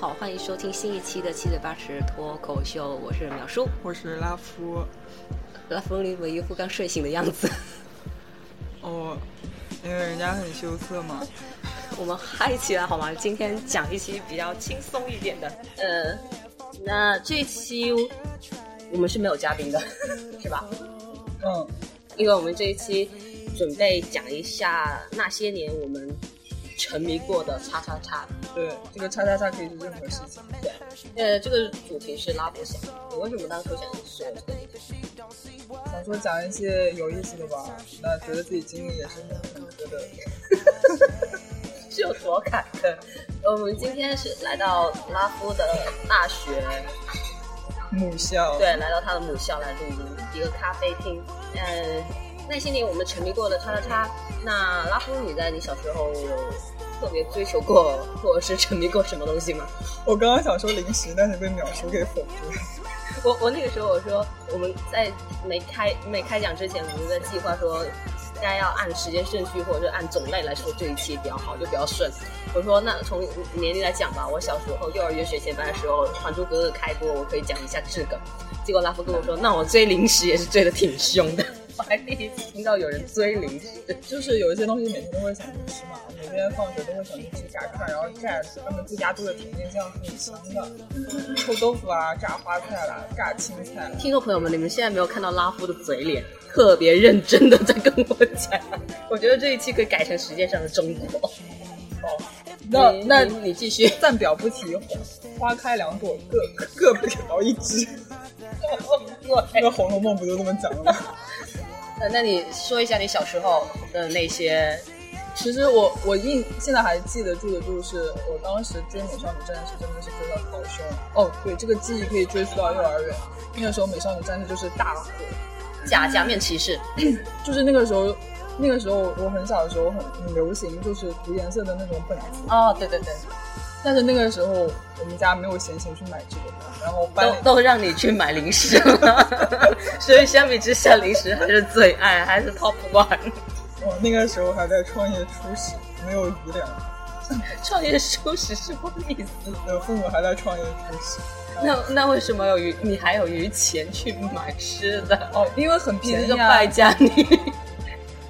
好，欢迎收听新一期的七嘴八舌脱口秀，我是淼叔。我是拉夫。拉夫，你们一副刚睡醒的样子。哦，因为人家很羞涩嘛。我们嗨起来好吗？今天讲一期比较轻松一点的。呃，那这期我们是没有嘉宾的，是吧？嗯，因为我们这一期准备讲一下那些年我们沉迷过的叉叉叉。对，这个叉叉叉可以是任何事情。对，呃，这个主题是拉伯想，你为什么当初想说这个？想说讲一些有意思的吧，那觉得自己经历也是很多的。是有多坎坷？我们今天是来到拉夫的大学母校。对，来到他的母校来录音，一个咖啡厅。呃，那些年我们沉迷过的叉叉叉。那拉夫，你在你小时候有特别追求过或者是沉迷过什么东西吗？我刚刚想说零食，但是被秒叔给否定了。我我那个时候我说我们在没开没开讲之前，我们在计划说应该要按时间顺序或者是按种类来说这一期比较好，就比较顺。我说那从年龄来讲吧，我小时候幼儿园学前班的时候，《还珠格格》开播，我可以讲一下这个。结果拉夫跟我说，那我追零食也是追的挺凶的。我还第一次听到有人追零食，就是有一些东西每天都会想去吃嘛，每天放学都会想去吃炸串，然后炸他们自家做的甜面酱是很香的，臭豆腐啊，炸花菜啦，炸青菜啦。听众朋友们，你们现在没有看到拉夫的嘴脸，特别认真的在跟我讲。我觉得这一期可以改成时间上的中国。哦，那那你你继续。暂表不提，花开两朵，各各表一枝。那个《红楼梦》不就这么讲的吗？呃，那你说一下你小时候的那些，其实我我印现在还记得住的就是我当时追《美少女战士》真的是追到好凶哦，对，这个记忆可以追溯到幼儿园，那个时候《美少女战士》就是大火，假假面骑士，就是那个时候，那个时候我很小的时候很很流行，就是涂颜色的那种本子，哦，对对对，但是那个时候我们家没有闲钱去买这个，然后都都让你去买零食了，所以相比之下，零食还是最爱，还是 top one。我那个时候还在创业初始，没有余粮，创业初始是什么意思？呃，父母还在创业初始。那那为什么有余？你还有余钱去买吃的？哦，因为很便宜啊这个败。家女。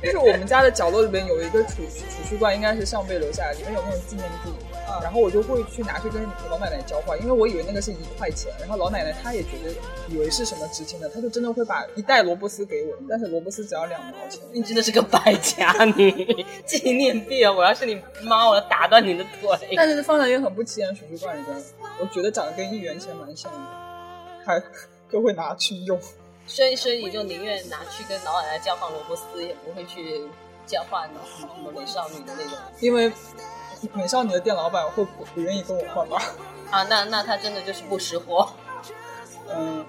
就是我们家的角落里边有一个储储蓄罐，应该是上辈留下来，里面有那种纪念币。然后我就会去拿去跟老奶奶交换，因为我以为那个是一块钱，然后老奶奶她也觉得以为是什么值钱的，她就真的会把一袋萝卜丝给我，但是萝卜丝只要两毛钱。你真的是个败家女，纪念币啊！我要是你妈，我要打断你的腿。但是放在一个很不起眼的储蓄罐里边，我觉得长得跟一元钱蛮像的，还都会拿去用。所以，所以你就宁愿拿去跟老奶奶交换萝卜丝，也不会去交换什么美少女的那种因为美少女的店老板会不不愿意跟我换吧？啊。那那他真的就是不识货。嗯，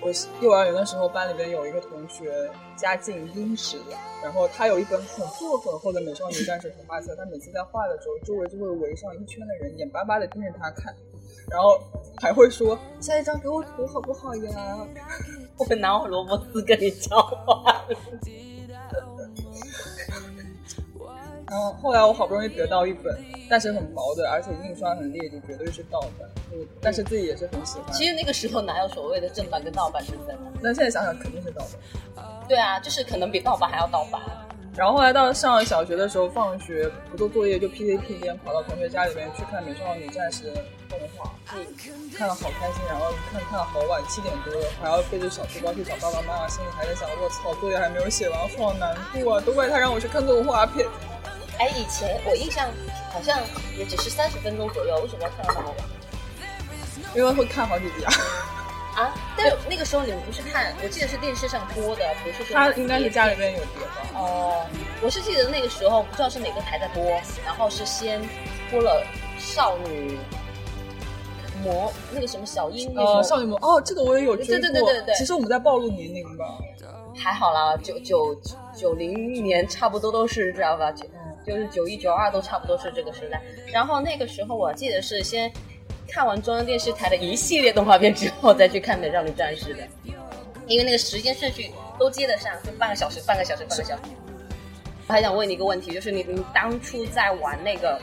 我幼儿园的时候，班里边有一个同学家境殷实，然后他有一本很厚很厚的《美少女战士》图画册，他每次在画的时候，周围就会围上一圈的人，眼巴巴的盯着他看，然后还会说下一张给我涂好不好呀？我拿我萝卜丝跟你交换。然后后来我好不容易得到一本，但是很薄的，而且印刷很劣迹，绝对是盗版。嗯，但是自己也是很喜欢。其实那个时候哪有所谓的正版跟盗版之分啊？但现在想想肯定是盗版。对啊，就是可能比盗版还要盗版。然后后来到上小学的时候，放学不做作业就屁颠屁颠跑到同学家里面去看《美少女战士》动画，嗯，看了好开心，然后看看了好晚，七点多了，还要背着小书包去找爸爸妈妈，心里还在想，我操，作业还没有写完，好难过啊！都怪他让我去看动画片。哎，以前我印象好像也只是三十分钟左右，为什么要看到那么晚？因为会看好几集啊。啊？但是那个时候你们不是看，我记得是电视上播的，不是说他应该是家里边有碟吧？哦，我是记得那个时候不知道是哪个台在播，然后是先播了少女魔那个什么小樱那呃，种，少女魔哦，这个我也有追过。对对对对对其实我们在暴露年龄吧。还好啦，九九九零年差不多都是这样吧？九就是九一九二都差不多是这个时代。然后那个时候我记得是先看完中央电视台的一系列动画片之后，再去看《美少女战士》的，因为那个时间顺序都接得上，就半个小时，半个小时，半个小时。我还想问你一个问题，就是你你当初在玩那个，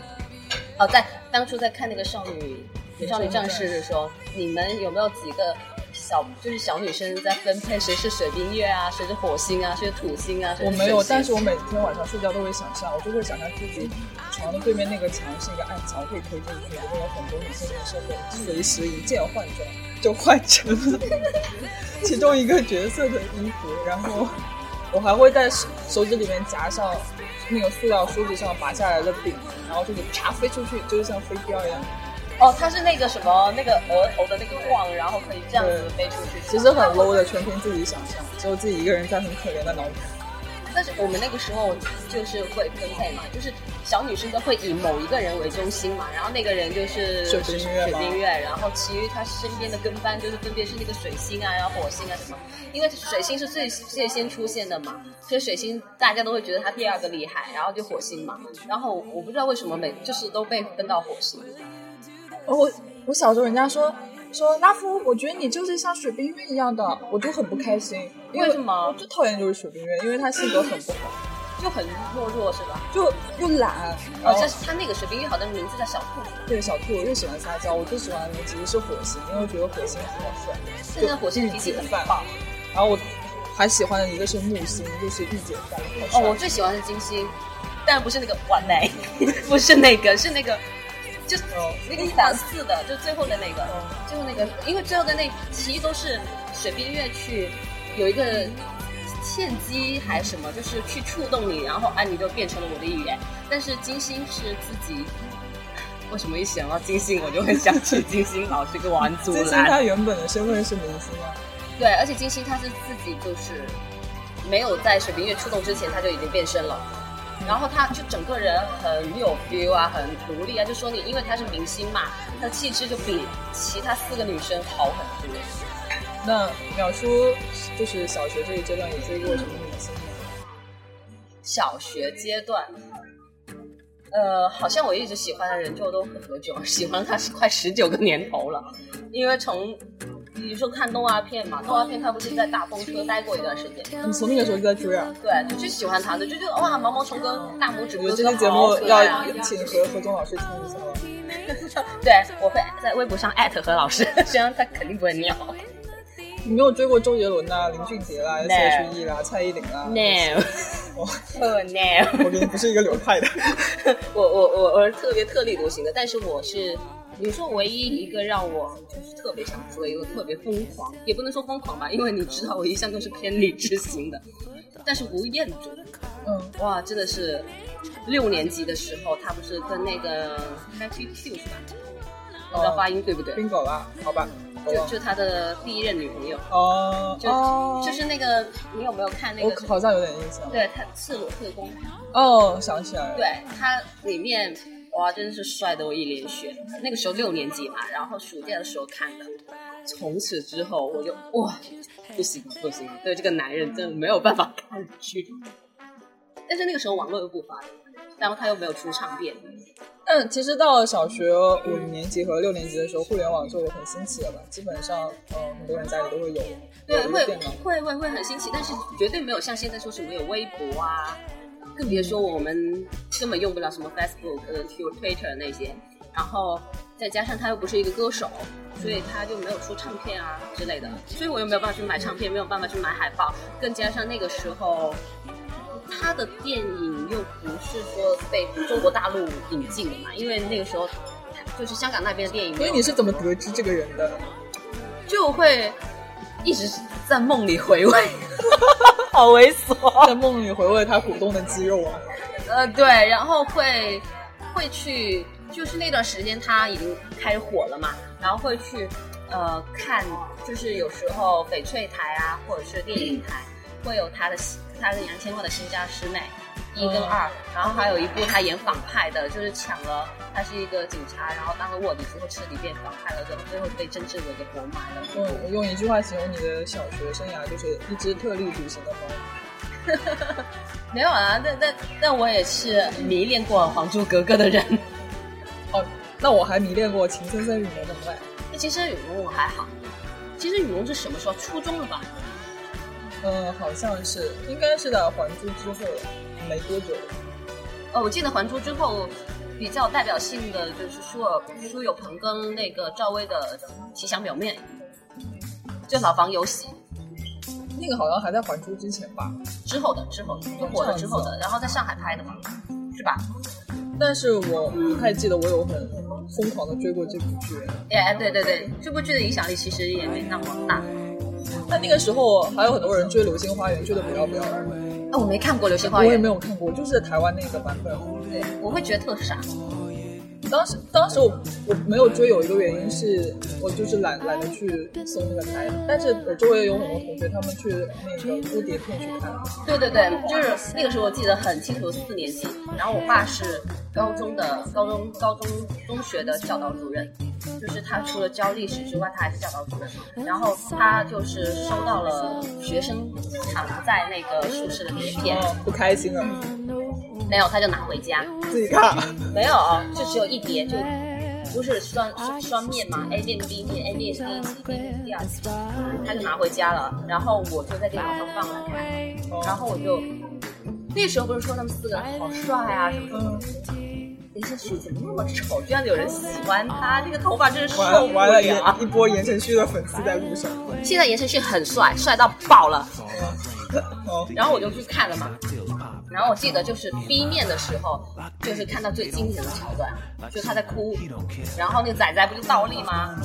哦，在当初在看那个少女美少女战士的时候，你们有没有几个小就是小女生在分配谁是水冰月啊，谁是火星啊，谁是土星啊？我没有，但是我每天晚上睡觉都会想象，我就会想象自己床的对面那个墙是一个暗墙，可以推进去，里面有很多女性的身份，随时一键换装，就换成了其中一个角色的衣服，然后我还会在手手指里面夹上那个塑料梳子上拔下来的饼，然后就是啪飞出去，就是像飞镖一样。哦，它是那个什么那个额头的那个框，然后可以这样子飞出去。其实很 low 的，全凭自己想象，只有自己一个人在很可怜的脑补。但是我们那个时候就是会分配嘛，就是小女生都会以某一个人为中心嘛，然后那个人就是水冰月水冰月，然后其余她身边的跟班就是分别是那个水星啊，然后火星啊什么，因为水星是最最先出现的嘛，所以水星大家都会觉得他第二个厉害，然后就火星嘛，然后我不知道为什么每就是都被分到火星，哦我我小时候人家说说拉夫，我觉得你就是像水冰月一样的，我就很不开心。因为什么我最讨厌就是水冰月，因为他性格很不好，就很懦弱是吧？就又懒，然哦，后这是他那个水冰月好像名字叫小兔子，对小兔又喜欢撒娇。我最喜欢的其实是火星，因为我觉得火星很好帅。现在火星脾气很棒。然后我还喜欢的一个是木星，就是御姐范，哦，我最喜欢的是金星，但不是那个完美，不是那个，是那个，就那个一打四的，就最后的那个，嗯最后那个，因为最后的那其实都是水冰月去有一个契机还是什么，就是去触动你，然后啊你就变成了我的一员。但是金星是自己，为什么一想到金星我就会想起金星老师跟王 祖金星？他原本的身份是明星吗，对，而且金星他是自己就是没有在水冰月出动之前他就已经变身了，然后他就整个人很有 feel 啊，很独立啊，就说你因为他是明星嘛，他的气质就比其他四个女生好很多。那淼叔就是小学这一阶段有追过什么明星吗？小学阶段，呃，好像我一直喜欢的人就都很何炅，喜欢他是快十九个年头了，因为从。比如说看动画片嘛，动画片他不是在大风车待过一段时间，你从那个时候就在追啊？对，就最喜欢他的，就觉得哇，毛毛虫跟大拇指我哥觉得这期节目好可爱啊要请何何总老师听一下了。对，我会在微博上艾特何老师，虽然他肯定不会尿。你没有追过周杰伦呐、林俊杰啦、No S.H.E 啦、蔡依林啦？No，我哦 no，我跟你不是一个流派的。我我我我是特别特立独行的，但是我是你说唯一一个让我就是特别想追，又特别疯狂，也不能说疯狂吧，因为你知道我一向都是偏理智型的。但是吴彦祖，嗯，哇，真的是六年级的时候，他不是跟那个 Matthew Q 是吧？我的发音对不对？bingo 啦，好吧，就就他的第一任女朋友，哦就、哦，就是那个，你有没有看那我个？好像有点印象。对他赤裸特工，哦，想起来了。对他里面哇，真的是帅的我一脸血。那个时候六年级嘛，然后暑假的时候看的，从此之后我就哇，不行不行，对这个男人真的没有办法抗拒。但是那个时候网络又不发达，然后他又没有出唱片，但其实到了小学五年级和六年级的时候，互联网就很新奇了吧？基本上，嗯，很多人家里都会有对，会。会会会很新奇，但是绝对没有像现在说什么有微博啊，更别说我们根本用不了什么 Facebook、呃 Twitter 那些，然后再加上他又不是一个歌手，所以他就没有出唱片啊之类的，所以我又没有办法去买唱片，没有办法去买海报，更加上那个时候。他的电影又不是说被中国大陆引进的嘛，因为那个时候就是香港那边的电影，所以你是怎么得知这个人的？就会一直在梦里回味，好猥琐。在梦里回味他鼓动的肌肉啊！呃，对，然后会会去，就是那段时间他已经开始火了嘛，然后会去呃看，就是有时候翡翠台啊，或者是电影台会有他的他跟杨千嬅的新家师妹，一跟二，然后还有一部他演反派的，就是抢了，他是一个警察，然后当了卧底之后彻底变反派了，最后最后被真正的给活埋了。用我用一句话形容你的小学生涯，就是一只特立独行的猫。没有啊，但但但我也是迷恋过《还珠格格》的人。哦，那我还迷恋过《情深深雨蒙蒙爱》。其实雨蒙我还好，其实雨蒙是什么时候？初中了吧？嗯，好像是，应该是在《还珠》之后没多久。哦，我记得《还珠》之后比较代表性的就是舒尔舒有朋跟那个赵薇的《奇想表面》，就老房有喜。那个好像还在《还珠》之前吧？之后的，之后的，就火了之后的，然后在上海拍的嘛，是吧？但是我不太记得我有很疯狂的追过这部剧。哎，对对对，这部剧的影响力其实也没那么大。但那个时候还有很多人追《流星花园》，追的不要不要的。哦，我没看过《流星花园》，我也没有看过，就是台湾那个版本。对，我会觉得特傻。当时当时我我没有追，有一个原因是我就是懒懒得去搜那个台，但是我周围有很多同学他们去那个蝴蝶片去看。对对对，就是那个时候我记得很清楚，四年级，然后我爸是高中的高中高中中学的教导主任，就是他除了教历史之外，他还是教导主任。然后他就是收到了学生藏在那个宿舍的碟片，不开心了。没有，他就拿回家自己看。没有，就只有一碟，就不是双双面嘛，A 面 B 面，A 面是第一集，B 面第二集，他就拿回家了。然后我就在电脑上放了看，然后我就那时候不是说他们四个好帅啊什么的，言承旭怎么那么丑？居然有人喜欢他，这个头发真是受不了。一波言承旭的粉丝在路上。现在言承旭很帅，帅到爆了。然后我就去看了嘛。然后我记得就是 B 面的时候，就是看到最经典的桥段，就是他在哭，然后那个仔仔不就倒立吗？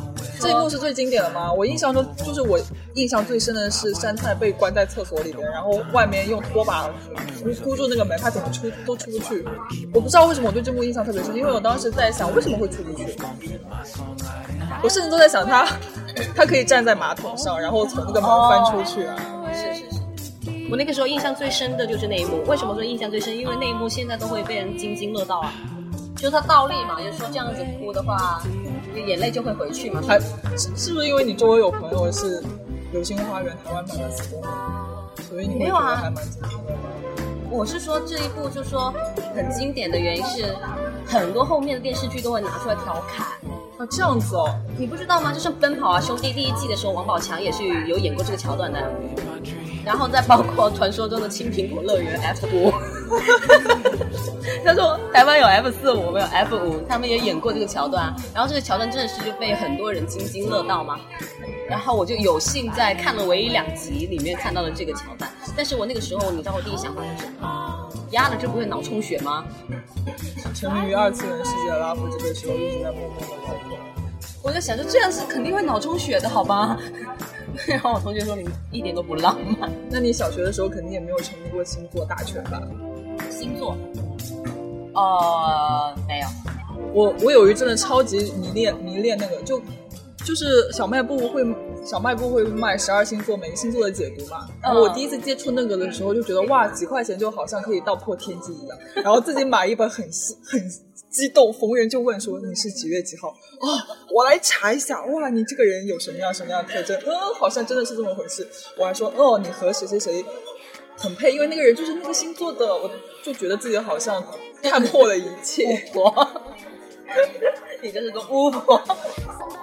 这一幕是最经典的吗？我印象中就是我印象最深的是山菜被关在厕所里边，然后外面用拖把箍箍住那个门，他怎么出都出不去。我不知道为什么我对这幕印象特别深，因为我当时在想为什么会出不去。我甚至都在想他，他可以站在马桶上，然后从那个门翻出去啊。是是是。我那个时候印象最深的就是那一幕。为什么说印象最深？因为那一幕现在都会被人津津乐道啊。就是他倒立嘛，就是说这样子哭的话，眼泪就会回去嘛。还是是不是因为你周围有朋友是《流星花园》台湾版的死忠所以你没有啊还蛮经典的。我是说这一部，就是说很经典的原因是，很多后面的电视剧都会拿出来调侃。啊，这样子哦，你不知道吗？就是《奔跑啊兄弟》第一季的时候，王宝强也是有演过这个桥段的。然后再包括传说中的青苹果乐园 F 五，他说台湾有 F 四，我们有 F 五，他们也演过这个桥段。然后这个桥段真的是就被很多人津津乐道嘛。然后我就有幸在看了唯一两集里面看到了这个桥段。但是我那个时候，你知道我第一想法是什么？压了这不会脑充血吗？沉迷于二次元世界的拉夫这个时候一直在默默的。我在想，着这样是肯定会脑充血的，好吧？然后我同学说你一点都不浪漫。那你小学的时候肯定也没有沉迷过星座大全吧？星座？呃，没有。我我有一阵子超级迷恋迷恋那个，就就是小卖部会小卖部会卖十二星座每个星座的解读嘛。然后我第一次接触那个的时候，就觉得哇，几块钱就好像可以道破天机一样。然后自己买一本很很。激动，逢人就问说你是几月几号？哦，我来查一下。哇，你这个人有什么样什么样的特征？嗯，好像真的是这么回事。我还说，哦，你和谁谁谁很配，因为那个人就是那个星座的。我就觉得自己好像看破了一切。你就是个巫婆。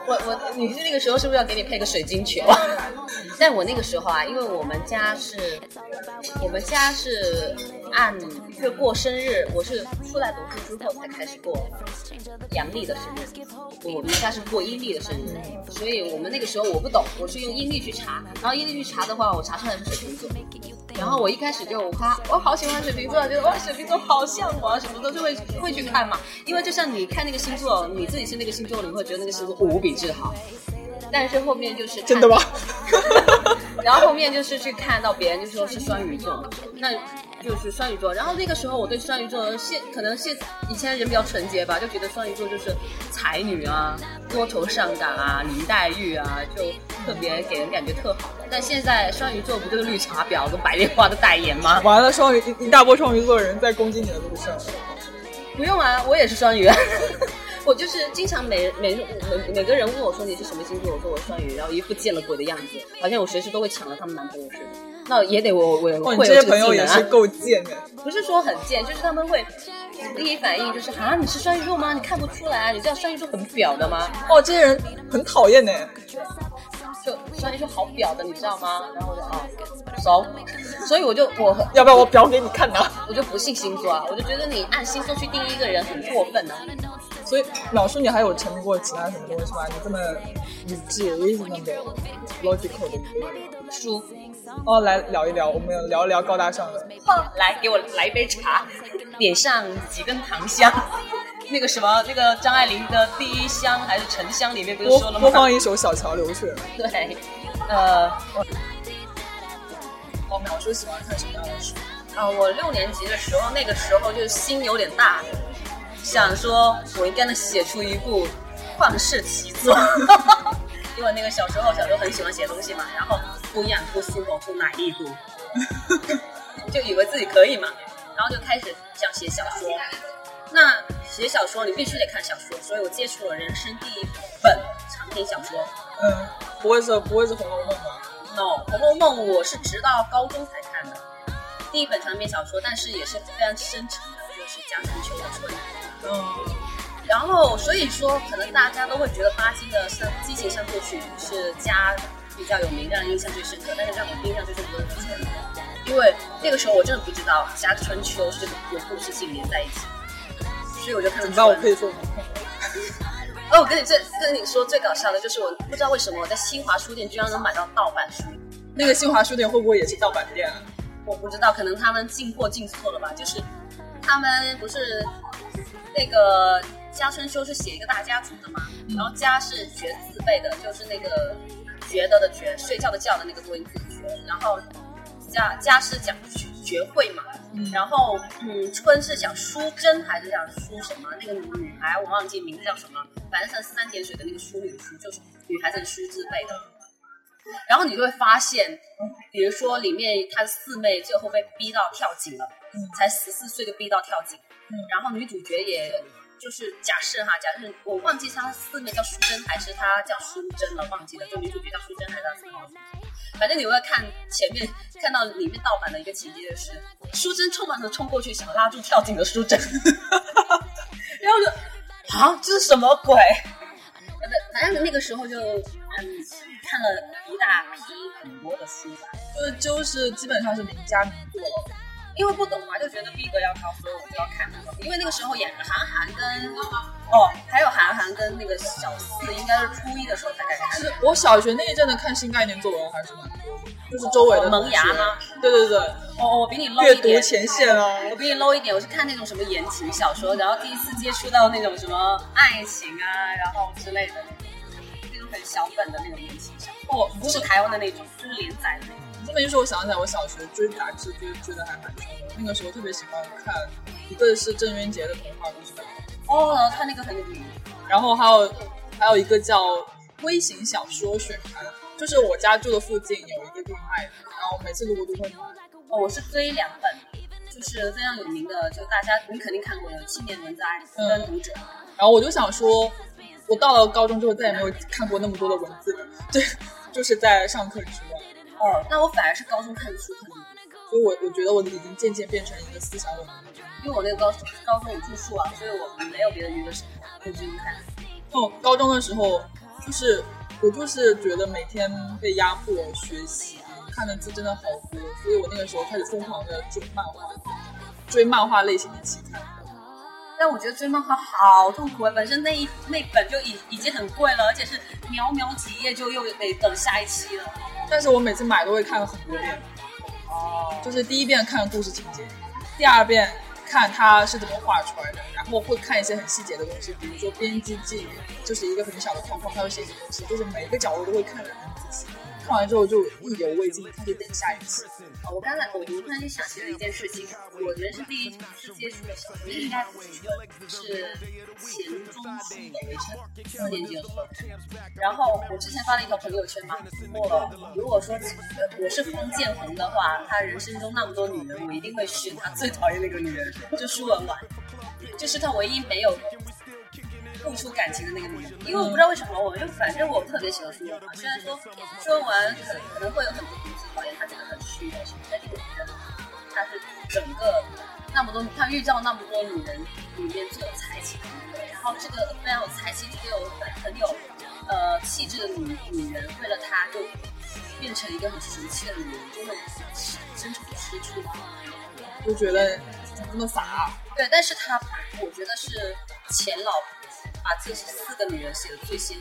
我我，你是那个时候是不是要给你配个水晶球？但我那个时候啊，因为我们家是，我们家是按就过生日，我是出来读书之后才开始过阳历的生日，我们家是过阴历的生日，所以我们那个时候我不懂，我是用阴历去查，然后阴历去查的话，我查出来是水瓶座，然后我一开始就夸我好喜欢水瓶座，觉得哇水瓶座好像我啊什么的，就会会去看嘛，因为就像你看那个星座，你自己是那个星座，你会觉得那个星座无比。治好，但是后面就是真的吗？然后后面就是去看到别人就说是双鱼座，那就是双鱼座。然后那个时候我对双鱼座现可能现以前人比较纯洁吧，就觉得双鱼座就是才女啊，多愁善感啊，林黛玉啊，就特别给人感觉特好。但现在双鱼座不就是绿茶婊跟白莲花的代言吗？完了，双鱼一一大波双鱼座的人在攻击你的路上。不用啊，我也是双鱼。我就是经常每每每每个人问我说你是什么星座，我说我双鱼，然后一副见了鬼的样子，好像我随时都会抢了他们男朋友似的。那也得我我哦，会有你这些朋友这个技能啊，也是够贱的。不是说很贱，就是他们会第一反应就是啊你是双鱼座吗？你看不出来啊？你知道双鱼座很婊的吗？哦，这些人很讨厌呢。就双鱼座好婊的，你知道吗？然后我就啊熟，所以我就我很要不要我表给你看呢？我就不信星座啊，我就觉得你按星座去定义一个人很过分啊。所以老师，你还有沉迷过其他什么东西吗？你这么理智、reasonable、logical 的。书，哦，来聊一聊，我们聊一聊高大上的。哼来给我来一杯茶，点上几根糖香。那个什么，那个张爱玲的《第一香》还是《沉香》里面不是说了吗？播放一首《小桥流水》。对，呃，哦，淼叔喜欢看什么样的书？啊，我六年级的时候，那个时候就心有点大，想说我应该能写出一部旷世奇作。因为那个小时候，小时候很喜欢写东西嘛，然后不养不书我不满意不，就以为自己可以嘛，然后就开始想写小说。那写小说你必须得看小说，所以我接触了人生第一本长篇小说。嗯，不会是不会是《红楼梦》吧？no，《红楼梦》我是直到高中才看的，第一本长篇小说，但是也是非常深沉的，就是贾春秋的《春》。嗯，然后所以说，可能大家都会觉得巴金的《像激情三部曲》是家比较有名，让人印象最深刻。但是让我印象最深刻的是《春》，因为那个时候我真的不知道家春秋是有故事性连在一起，所以我就看了《春怎么办？我可以说我没看过。哦，我跟你最跟你说最搞笑的就是，我不知道为什么我在新华书店居然能买到盗版书。那个新华书店会不会也是盗版店啊？我不知道，可能他们进货进错了吧？就是他们不是那个家春秋是写一个大家族的嘛，然后家是学字辈的，就是那个觉得的觉，睡觉的觉的那个多音字觉，然后家家是讲学学会嘛，然后嗯春是讲淑贞还是讲淑什么？那个女孩我忘记名字叫什么，反正是三点水的那个淑女就是女孩子的淑字辈的。然后你就会发现，比如说里面她的四妹最后被逼到跳井了，才十四岁就逼到跳井，然后女主角也就是假设哈，假设我忘记她四妹叫淑珍还是她叫淑珍了，忘记了，就女主角叫淑珍还是她叫什么？反正你会看前面看到里面盗版的一个情节就是，淑珍匆忙的冲过去想拉住跳井的淑贞，然后就啊这是什么鬼？呃反正那个时候就嗯看了一大批很多的书吧，就是就是基本上是名家名作了。因为不懂嘛，就觉得逼格要高，所以我就要看。因为那个时候演韩寒跟哦，还有韩寒跟那个小四，应该是初一的时候才开始看的。我小学那一阵的看新概念作文还是蛮多，就是周围的萌芽吗？对对对，哦，我比你 low 阅一点。读前线啊。我比你 low 一点，我是看那种什么言情小说，然后第一次接触到那种什么爱情啊，然后之类的，那种很小本的那种言情小说，哦，不是台湾的那种，就是连载的那种。这么一说，我想起来，我小学追杂志追追的还蛮凶的。那个时候特别喜欢看，一个是郑渊洁的童话故事本，哦，他那个很有名。然后还有还有一个叫微型小说选刊，就是我家住的附近有一个地方卖的，然后每次路过都会买。哦，我是追两本，就是非常有名的，就大家你肯定看过的《青年文摘》跟《读者》。然后我就想说，我到了高中之后再也没有看过那么多的文字了，对，就是在上课之外。哦，那我反而是高中开始书很多，所以我我觉得我已经渐渐变成一个思想文明的人。因为我那个高高中有住宿啊，所以我没有别的娱乐生活，就只有看。哦，高中的时候，就是我就是觉得每天被压迫学习，看的字真的好多，所以我那个时候开始疯狂的追漫画，追漫画类型的期刊。但我觉得追漫画好痛苦啊！本身那一那本就已已经很贵了，而且是寥寥几页就又得等下一期了。但是我每次买都会看很多遍，哦，就是第一遍看故事情节，第二遍看它是怎么画出来的，然后会看一些很细节的东西，比如说编辑记，就是一个很小的框框，它会写些东西，就是每一个角落都会看得很仔细。看完之后就意犹未尽，开始等下一期。哦我刚才我突然间想起了一件事情，我人生第一次接触的小说应该不是是钱钟书的《围城》，四年级的时候。然后我之前发了一条朋友圈嘛，我如果说我是封建红的话，他人生中那么多女人，我一定会选他最讨厌那个女人，就舒文婉，就是他唯一没有。付出感情的那个女人，因为我不知道为什么，我就反正我特别喜欢苏文婉。虽然说舒文婉可可能会有很多同事讨厌她这个很虚的什么，但是我觉得她是整个那么多她遇到那么多女人里面最有才气的一个，然后这个非常有才气、最有很很有呃气质的女女人，为了她就变成一个很俗气的女人，真的真诚吃醋。就觉得怎么这么傻、啊？对，但是她我觉得是前老把这四个女人写的最先。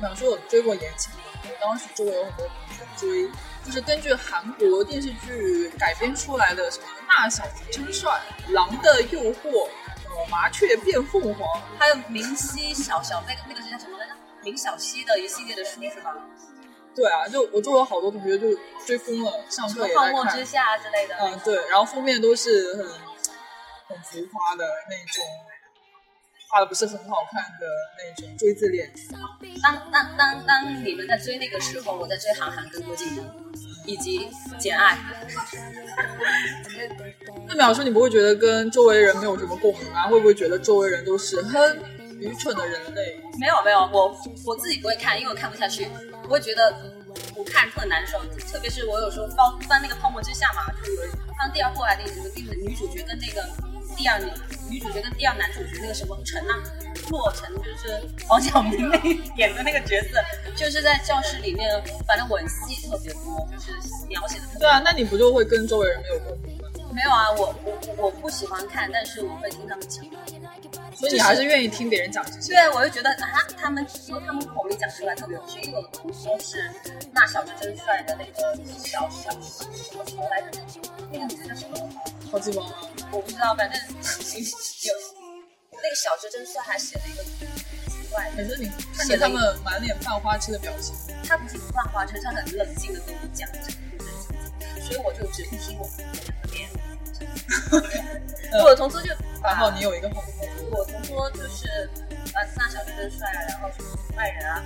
想说我追过言情，我当时周围有很多同学追，就是根据韩国电视剧改编出来的什么《那小子真帅》《狼的诱惑》呃《麻雀变凤凰》，还有明熙小小那个那个是叫什么来着？明小溪的一系列的书是吧？对啊，就我周围好多同学就追疯了，上课也在看泡沫之。夏之类的。嗯，对，然后封面都是很很浮夸的那种，画的不是很好看的那种锥子脸。当当当当你们在追那个时候，我在追韩寒跟郭敬明，以及简爱。那淼叔，你不会觉得跟周围人没有什么共鸣啊？会不会觉得周围人都是很愚蠢的人类？没有没有，我我自己不会看，因为我看不下去，我会觉得我看特难受。特别是我有时候翻翻那个《泡沫之夏》嘛，就有翻第二部还是第几部，第女主角跟那个第二女女主角跟第二男主角那个什么陈啊，洛尘就是黄晓明那演的那个角色，就是在教室里面，反正吻戏特别多，就是描写的特别对啊，那你不就会跟周围人没有共鸣吗？没有啊，我我我不喜欢看，但是我会听他们讲。所以你还是愿意听别人讲这些。对，我就觉得啊，他们说他们口里讲出来特别有趣，因为都是那小子真帅的那个小小什么什么来着，那个女的叫什么？好记吗？我不知道，反正有那个小子真帅还写了一个奇怪的，可是你看着他们满脸犯花痴的表情，他不是不犯花痴，他很冷静的跟你讲这个故事，所以我就只听听我们两个边。我的同桌就然后你有一个好朋友，我同桌就是啊，那小子真帅啊，然后什么爱人啊，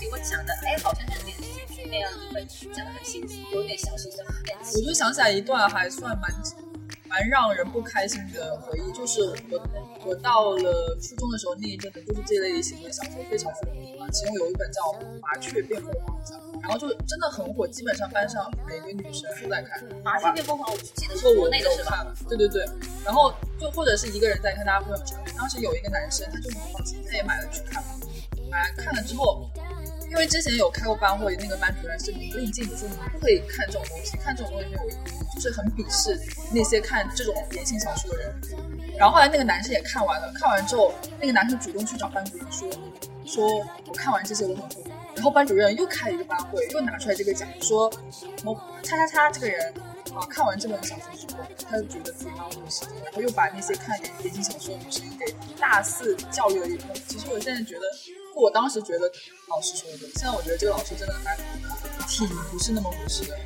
给我讲的，哎，好像是连续剧那样就，会讲的很心酸，有点小心酸，有点我就想起来一段还算蛮蛮让人不开心的回忆，就是我我到了初中的时候那一阵子，就是这类型的小说非常非常喜欢，其中有一本叫《麻雀变凤凰》，然后就真的很火，基本上班上每个女生都在看。麻雀变凤凰，我记得是说我国内的是吧？看了，对对对，然后就或者是一个人在看，大家会。当时有一个男生，他就很好奇，他也买了去看，买来看了之后，因为之前有开过班会，那个班主任是明令禁止说你不可以看这种东西，看这种东西没有意义，就是很鄙视那些看这种言情小说的人。然后后来那个男生也看完了，看完之后，那个男生主动去找班主任说，说我看完这些我很后悔。然后班主任又开了一个班会，又拿出来这个讲，说某叉叉叉这个人啊，看完这本小说之后，他就觉得自己浪费时间，然后又把那些看言情小说的女生给大肆教育了一通。其实我现在觉得，我当时觉得老师说的，现在我觉得这个老师真的还挺不是那么回事的。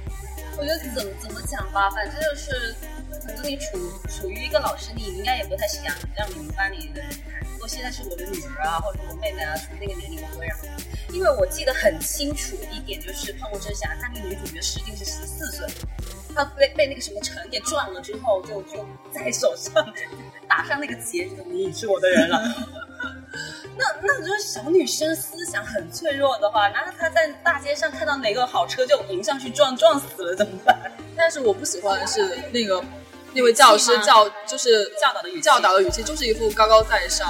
我觉得怎么怎么讲吧，反正就是，可能你处处于一个老师，你应该也不太想让你们班里的。如果现在是我的女儿啊，或者我妹妹啊，处于那个年龄，我会让。因为我记得很清楚一点，就是《泡沫之夏》，它那个女主角实际是十四岁，她被被那个什么城给撞了之后，就就在手上 打上那个结，你是我的人了。那那如果小女生思想很脆弱的话，那她在大街上看到哪个好车就迎上去撞，撞死了怎么办？但是我不喜欢的是那个那位教师教就是教导的语气教导的语气，就是一副高高在上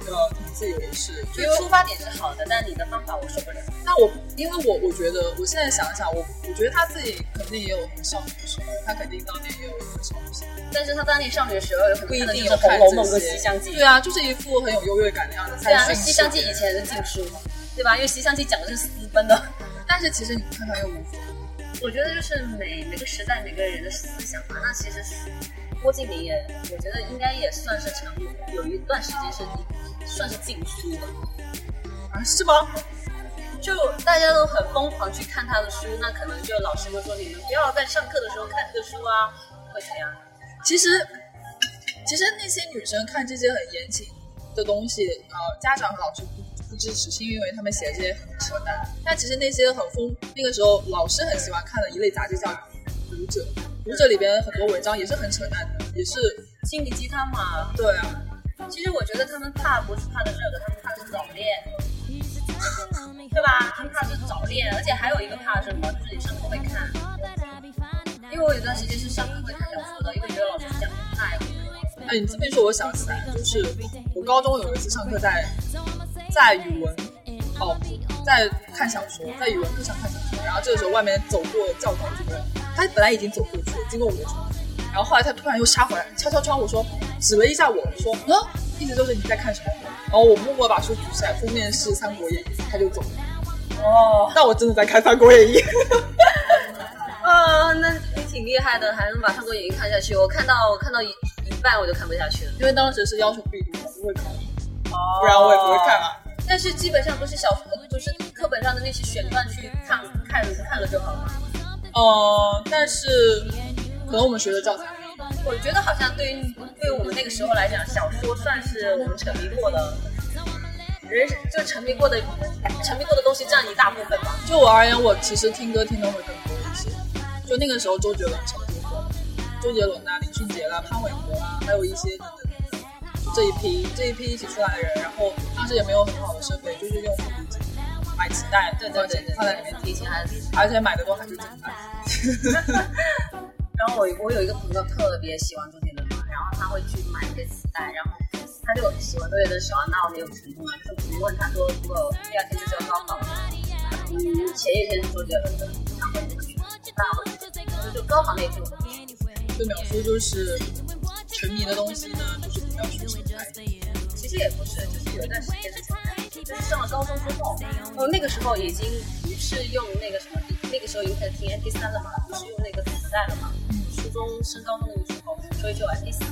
的挺自以为是。因为出发点是好的，但你的方法我受不了。那我因为我我觉得我现在想想，我我觉得他自己肯定也有很少女的时候，他肯定当年也有很少女心，但是他当年少女的时候，有不一定有看红楼梦》这些跟《西厢记》。对啊，就是一副很有优越感的样子。对啊，那《西厢记》以前是禁书嘛，对吧？因为《西厢记》讲的是私奔的。但是其实你看看又无所谓。我觉得就是每每个时代每个人的思想嘛，那其实是郭敬明也，我觉得应该也算是成有一段时间是算是禁书的。啊，是吗？就大家都很疯狂去看他的书，那可能就老师会说你们不要在上课的时候看这个书啊，会怎样？其实，其实那些女生看这些很言情的东西，呃，家长和老师不不支持，是因为他们写的这些很扯淡。但其实那些很疯，那个时候老师很喜欢看的一类杂志叫《读者》，《读者》里边很多文章也是很扯淡的，也是心理鸡汤嘛。对啊，其实我觉得他们怕不是怕的这个，他们怕的是早恋，对吧？他们怕的是早恋，而且还有一个怕是什么？就是你上课会看。因为我有段时间是上课会看小说的，因为觉得老师讲的太好了。哎，你这么一说，我想起来，就是我高中有一次上课在在语文哦，在看小说，在语文课上看小说，然后这个时候外面走过教导主任，他本来已经走过去了，经过我的窗，然后后来他突然又杀回来，敲敲窗，户说指了一下我说，嗯，意思就是你在看什么？然后我默默把书举起来，封面是《三国演义》，他就走了。哦，那我真的在看《三国演义》。啊，那你挺厉害的，还能把《三国演义》看下去。我看到我看到一一半我就看不下去了，因为当时是要求必读，不会看，哦不然我也不会看啊。但是基本上都是小说，就是课本上的那些选段去看看看了就好了。呃，但是可能我们学的教材我觉得好像对于对于我们那个时候来讲，小说算是我们沉迷过的，人就沉迷过的沉迷过的东西占一大部分吧。就我而言，我其实听歌听的会更多一些。就那个时候，周杰伦超级火，周杰伦啊、林俊杰啦、潘玮柏啊，还有一些等等等等这一批这一批一起出来的人，然后当时也没有很好的设备，就是用买磁带，对对对对，放在里面听，提前还而且买的都还是正版。然后我我有一个朋友特别喜欢周杰伦嘛，然后他会去买一些磁带，然后他就喜欢周杰伦喜欢到那种程度嘛，就是你问他说如果第二天就是要高考了，嗯，前一天是周杰伦的演唱会，你会去吗？当然会去，就高考那一天我会去。就描述就是沉迷的东西呢，就是比较学生态。其实也不是，就是有一段时间之前，就是上了高中之后，哦，那个时候已经不是用那个什么，那个时候已经开始听 MP 三了嘛，不是用那个磁带了嘛。初中升高中那个时候，所以就 MP 四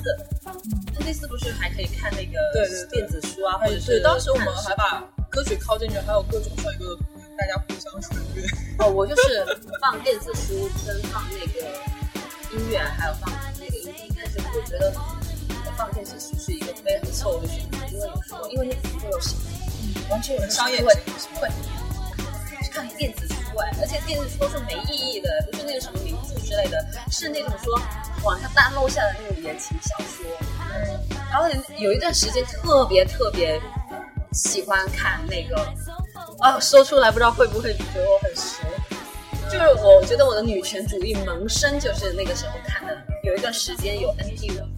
，MP 四不是还可以看那个对对对电子书啊，或者对，是当时我们还把歌曲拷进去，还有各种像一个大家互相传阅。哦，我就是放电子书跟放那个音乐，还有放那个音频，但是我觉得放电子书是一个非常错误的选择，因为有时候因为那个会有什么，完全有人商业会性会看电子书而且电子书都是没意义的，不是那个什么名著之类的，是那种说网上大漏下的那种言情小说。嗯，然后有一段时间特别特别喜欢看那个，啊，说出来不知道会不会觉得我很熟。就是我觉得我的女权主义萌生就是那个时候看的，有一段时间有 NP 文，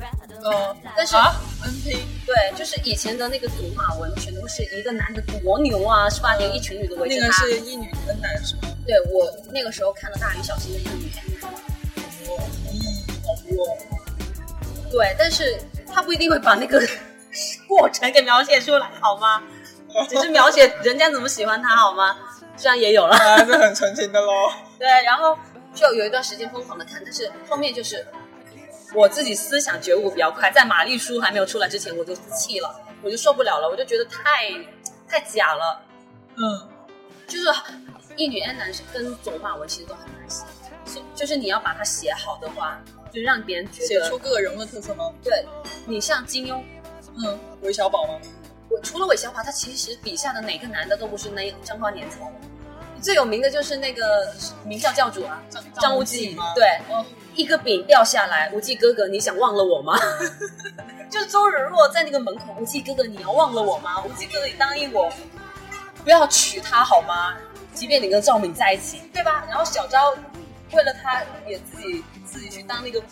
呃，但是、啊，NP 对，就是以前的那个读马文，全都是一个男的多牛啊，是吧？有一群女的围着他那个。是一女跟男是吗？对我那个时候看了《大鱼小新》的一女，哇，咦，好多。对，但是他不一定会把那个过程给描写出来，好吗？只是描写人家怎么喜欢他，好吗？这样也有了。还是很纯情的喽。对，然后就有一段时间疯狂的看，但是后面就是我自己思想觉悟比较快，在玛丽书还没有出来之前，我就气了，我就受不了了，我就觉得太太假了，嗯，就是一女 N 男是跟走马文其实都很难写，是就是你要把它写好的话，就让别人觉得写得出各个人物的特色吗？对你像金庸，嗯，韦小宝吗？我除了韦小宝，他其实笔下的哪个男的都不是那张花年草。最有名的就是那个明教教主啊，张张无忌吗？对，嗯，一个饼掉下来，无忌哥哥，你想忘了我吗？就周芷若在那个门口，无忌哥哥，你要忘了我吗？无忌哥哥，你答应我，不要娶她好吗？即便你跟赵敏在一起，对吧？然后小昭为了他也自己自己去当那个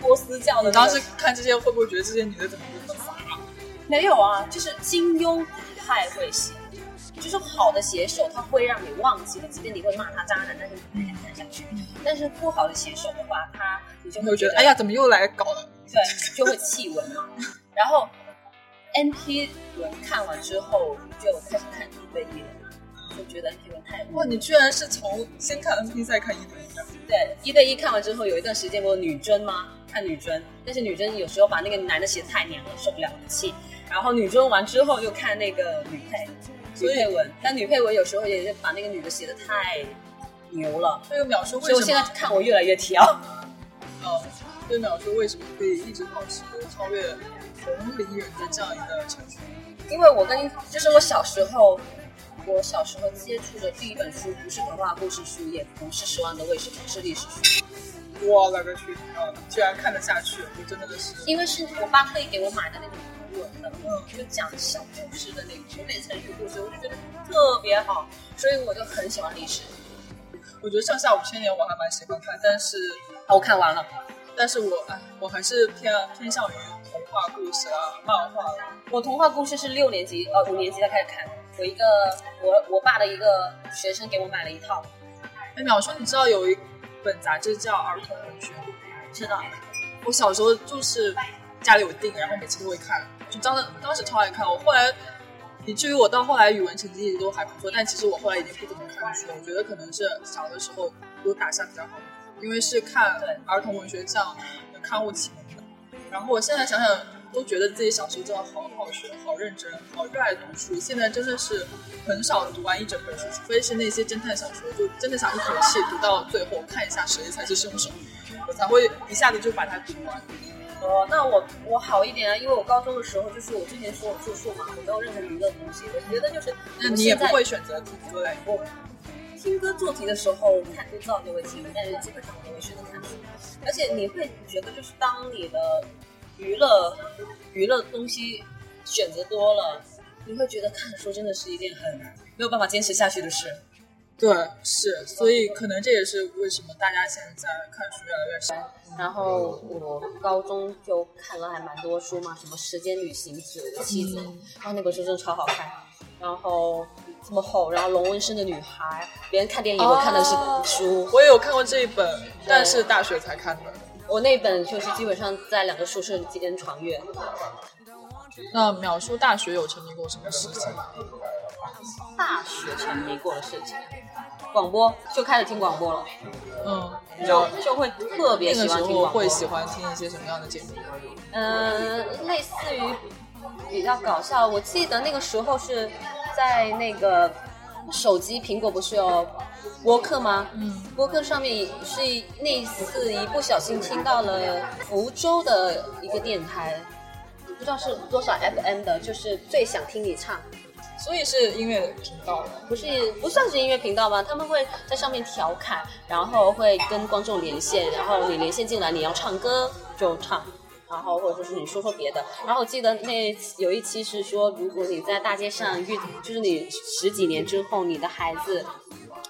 波斯教的、那个。你当时看这些会不会觉得这些女的怎么那么傻啊？没有啊，就是金庸太会写，就是好的写手，他会让你忘记了，即便你会骂他渣男，但是你还想看下去。但是不好的写手的话，他你就会觉得哎呀，怎么又来搞了？对，就会弃文嘛。然后 N P 文看完之后，就开始看一对一了，就觉得 N P 文太哇，你居然是从先看 NP 再看一对一的？对一对一看完之后，有一段时间我有女真吗？看女真，但是女真有时候把那个男的写得太娘了，受不了气。然后女真完之后又看那个女配，女配文，但女配文有时候也是把那个女的写的太牛了，这个秒叔所以我现在？看我越来越挑。呃，这个秒叔为什么可以一直保持超越同龄人的这样一个程序？因为我跟就是我小时候，我小时候接触的第一本书不是童话故事书，也不是《十万个为什么》，是历史书。我勒个去！啊，居然看得下去，我真的是。因为是我爸特意给我买的那种图文的，嗯就讲小故事的那种，有点成语故事，我就觉得特别好，所以我就很喜欢历史。我觉得《上下五千年》我还蛮喜欢看，但是啊我看完了，但是我哎，我还是偏偏向于童话故事啊、漫画。我童话故事是六年级呃五年级才开始看，我一个我我爸的一个学生给我买了一套，哎，淼叔，你知道有一本杂志叫《儿童文学》吗？知道？我小时候就是家里有订，然后每次都会看，就当时当时超爱看。我后来以至于我到后来语文成绩一直都还不错，但其实我后来已经不怎么看书了。我觉得可能是小的时候有打下比较好，因为是看儿童文学这样的刊物启蒙的。然后我现在想想，都觉得自己小时候真的好好学、好认真、好热爱读书。现在真的是很少读完一整本书，除非是那些侦探小说，就真的想一口气读到最后，看一下谁才是凶手，我才会一下子就把它读完。哦，那我我好一点啊，因为我高中的时候就是我之前说我住宿嘛，我没有任何娱乐东西，我觉得就是那你也不会选择听歌嘞？我听歌做题的时候看不知道就会听，但是基本上我都会选择看书。而且你会觉得，就是当你的娱乐娱乐东西选择多了，你会觉得看书真的是一件很没有办法坚持下去的事。对，是，所以可能这也是为什么大家现在看书越来越少。然后我高中就看了还蛮多书嘛，什么《时间旅行者》《妻子》，然后那本书真的超好看。然后这么厚，然后龙纹身的女孩，别人看电影我看的是书，我也有看过这一本，但是大学才看的。我那本就是基本上在两个宿舍之间穿越。那淼叔大学有沉迷过什么事情吗？大学沉迷过的事情，广播就开始听广播了，嗯，就就会特别喜那个时欢听广播候会。喜欢听一些什么样的节目？嗯、类似于比较搞笑。我记得那个时候是在那个手机，苹果不是有播客吗？嗯，播客上面是那次一不小心听到了福州的一个电台，不知道是多少 FM 的，就是最想听你唱。所以是音乐频道了。不是不算是音乐频道吧？他们会在上面调侃，然后会跟观众连线，然后你连线进来，你要唱歌就唱，然后或者说是你说说别的。然后我记得那有一期是说，如果你在大街上遇，就是你十几年之后，你的孩子。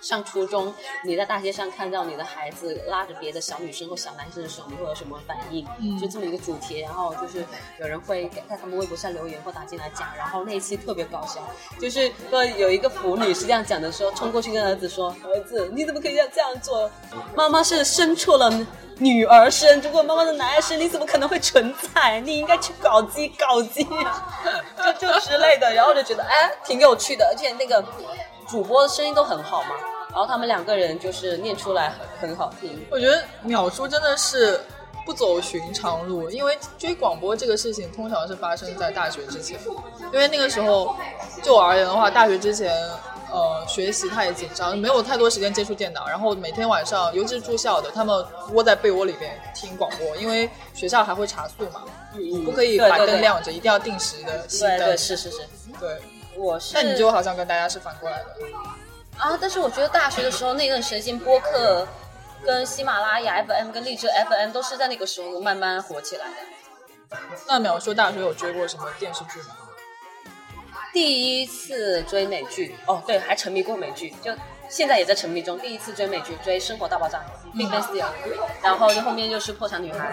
上初中，你在大街上看到你的孩子拉着别的小女生或小男生的时候，你会有什么反应？嗯就这么一个主题，然后就是有人会在他们微博上留言或打进来讲，然后那一期特别搞笑，就是说有一个腐女是这样讲的说，冲过去跟儿子说：“儿子，你怎么可以要这样做？妈妈是生错了女儿身，如果妈妈是男儿身，你怎么可能会存在？你应该去搞基 搞基，就就之类的。”然后就觉得哎，挺有趣的，而且那个主播的声音都很好嘛，然后他们两个人就是念出来很很好听。我觉得淼叔真的是不走寻常路，因为追广播这个事情通常是发生在大学之前，因为那个时候就我而言的话，大学之前。呃，学习太紧张，没有太多时间接触电脑，然后每天晚上，尤其是住校的，他们窝在被窝里面听广播，因为学校还会查宿嘛，嗯不可以把灯亮着，一定要定时的熄灯。对对是是是，对，我是。但你就好像跟大家是反过来的。啊，但是我觉得大学的时候那段时间播客跟喜马拉雅 FM 跟荔枝 FM 都是在那个时候慢慢火起来的。那淼说大学有追过什么电视剧吗？第一次追美剧，哦对，还沉迷过美剧，就现在也在沉迷中。第一次追美剧，追《生活大爆炸》Big Bang Theory，然后就后面就是《破产女孩》。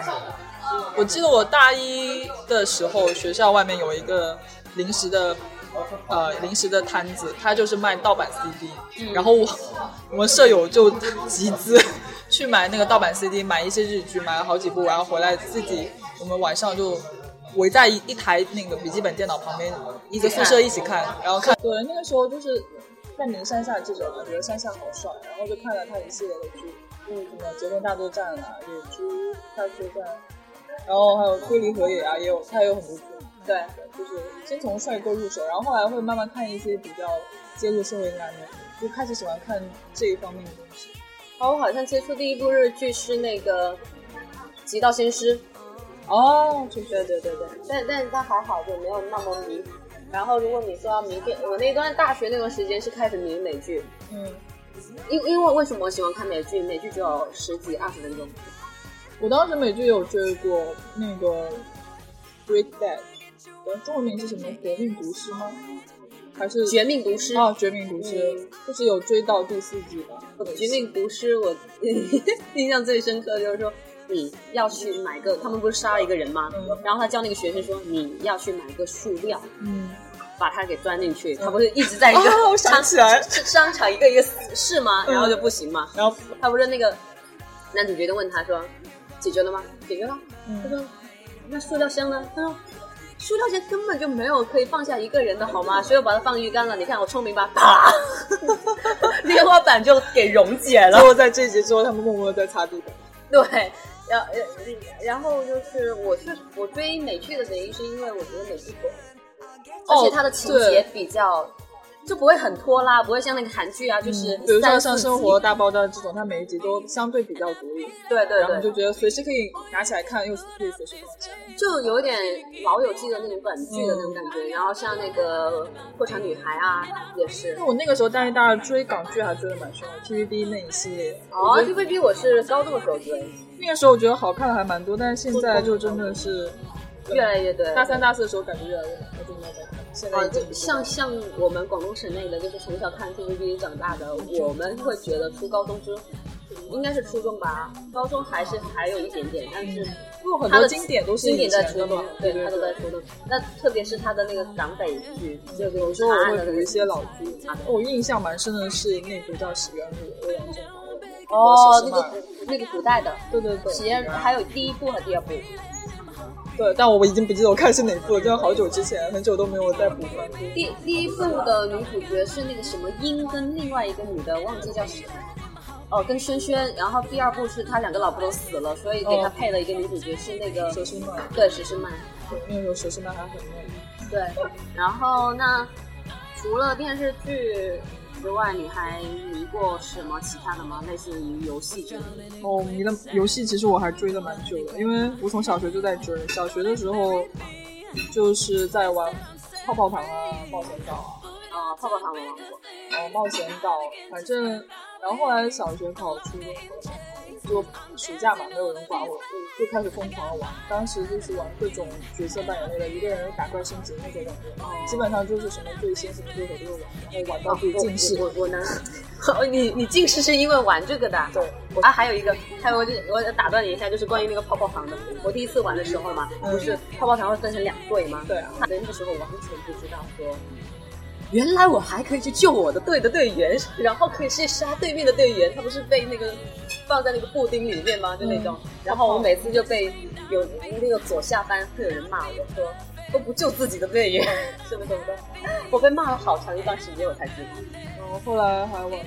我记得我大一的时候，学校外面有一个临时的呃临时的摊子，他就是卖盗版 CD，、然后我我们舍友就集资去买那个盗版 CD，买一些日剧，买了好几部，然后回来自己我们晚上就围在一一台那个笔记本电脑旁边，一个宿舍一起看，然后看。对，那个时候就是看明山下记者嘛，觉得山下好帅，然后就看了他一系列的剧，嗯，什么《结婚大作战》啊，《野猪大作战》，然后还有《推理河野》啊，也有他也有很多剧。对，就是先从帅哥入手，然后后来会慢慢看一些比较揭露社会阴暗面，就开始喜欢看这一方面的东西。哦，我好像接触第一部日剧是那个《极道鲜师》，哦，就是对对对对，但但是它还好，就没有那么迷。然后如果你说要迷电，我那段大学那段时间是开始迷美剧，嗯，因因为为什么我喜欢看美剧？美剧只有十几二十分钟，我当时美剧有追过那个《Break Bad》，呃，中文名是什么？绝命毒师吗？还是《绝命毒师》啊，《绝命毒师》就是有追到第四季的。《绝命毒师》我 印象最深刻就是说。你要去买个，他们不是杀了一个人吗？嗯然后他叫那个学生说，你要去买个塑料，嗯，把它给钻进去。他不是一直在一个啊我想起来商商场一个一个试吗？嗯然后就不行嘛。然后他不是那个男主角就问他说，解决了吗？解决了。他嗯，说，那塑料箱呢？他说。塑料箱根本就没有可以放下一个人的好吗？所以我把它放浴缸了。你看我聪明吧？啪，天花板就给溶解了结。果在这一集之后，他们默默地在擦地板。对，然后然后就是我是我追美剧的原因是因为我觉得美剧短，而且它的情节比较就不会很拖拉，不会像那个韩剧啊，就是嗯比如说像《生活大爆炸》这种，它每一集都相对比较独立，对对然后就，觉得随时可以拿起来看，又可以随时放下。就有点老友记的那种短剧的那种感觉。然后像那个《破产女孩》啊，也是那。我那个时候大一、大二追港剧还追的蛮凶的，TVB 那一系列。哦，TVB 我是高中的时候追，那个时候我觉得好看的还蛮多，但是现在就真的是越来越对。大三、大四的时候感觉越来越难，我就没有再看。现在啊，就像像我们广东省内的，就是从小看 TVB 长大的，我们会觉得初高中之，应该是初中吧，高中还是还有一点点，但是因为很多经典都是经典在初中对，他都在初中。那特别是他的那个港北剧，就有有时候我会读一些老剧啊。我印象蛮深的是那部叫《洗冤录》，欧阳震华的。哦，那那个古那个古代的对对对，喜宴，还有第一部和第二部。对，但我已经不记得我看是哪部了，真的好久之前，很久都没有再补了。第第一部的女主角是那个什么英跟另外一个女的，忘记叫什么。哦，跟轩轩，然后第二部是他两个老婆都死了，所以给他哦配了一个女主角是那个佘诗曼，对石诗曼，那个时候佘诗曼还很嫩。对。然后那除了电视剧之外，你还迷过什么其他的吗？类似于游戏之类的？哦，迷的游戏其实我还追了蛮久的，因为我从小学就在追。小学的时候就是在玩泡泡糖啊、冒险岛啊，啊、泡泡糖我玩过。哦，冒险岛，反正，然后后来小学考初中，就暑假嘛，没有人管我，就开始疯狂的玩。当时就是玩各种角色扮演类的，一个人打怪升级那种感觉，基本上就是什么最新什么对手都有玩，然后玩到自己近视。我我我能，你你近视是因为玩这个的？对，啊，还有一个，还有我就我打断你一下，就是关于那个泡泡糖的。我第一次玩的时候嘛，嗯不是泡泡糖会分成两队吗？对啊那个时候完全不知道说，原来我还可以去救我的队的队员，然后可以去杀对面的队员。他不是被那个放在那个布丁里面吗？就那种。嗯然后我每次就被有那个左下方会有人骂我说。都不救自己的队员，什么什么的？我被骂了好长一段时间，我才知道。然后后来还玩过，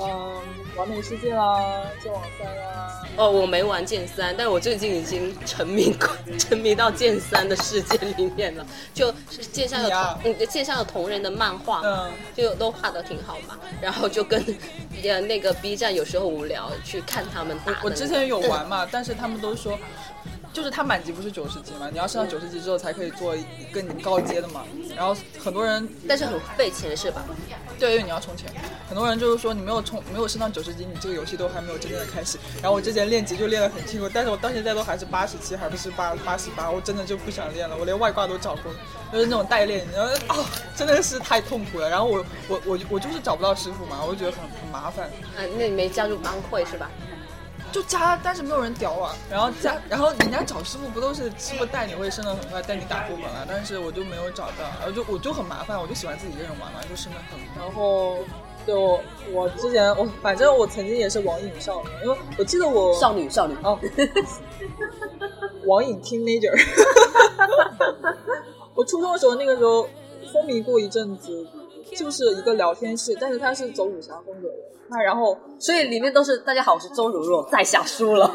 嗯，完美世界啦，剑网三啦，哦，我没玩剑三，但我最近已经沉迷沉迷到剑三的世界里面了。就是剑上有嗯剑上有同人的漫画，嗯，就都画的挺好嘛。然后就跟呃那个 B 站有时候无聊去看他们打的那个。我之前有玩嘛，但是他们都说。就是他满级不是九十级嘛，你要升到九十级之后才可以做更高阶的嘛。然后很多人但是很费钱是吧？对，因为你要充钱。很多人就是说你没有充，没有升到九十级，你这个游戏都还没有真正的开始。然后我之前练级就练得很辛苦，但是我到现在都还是八十七，还不是八八十八，我真的就不想练了，我连外挂都找过，就是那种代练，然后哦、真的是太痛苦了。然后我我我我就是找不到师傅嘛，我就觉得很很麻烦。啊，那你没加入帮会是吧？就加，但是没有人屌啊。然后加，然后人家找师傅不都是师傅带你会升的很快，带你打副本啊？但是我就没有找到，然后就我就很麻烦，我就喜欢自己一个人玩嘛，就升的很。然后就我之前我反正我曾经也是网瘾少女，因为我记得我少女少女哦，网瘾 teenager。我初中的时候，那个时候风靡过一阵子，就是一个聊天室，但是它是走武侠风格的。那然后所以里面都是大家好，我是周如若，在下输了。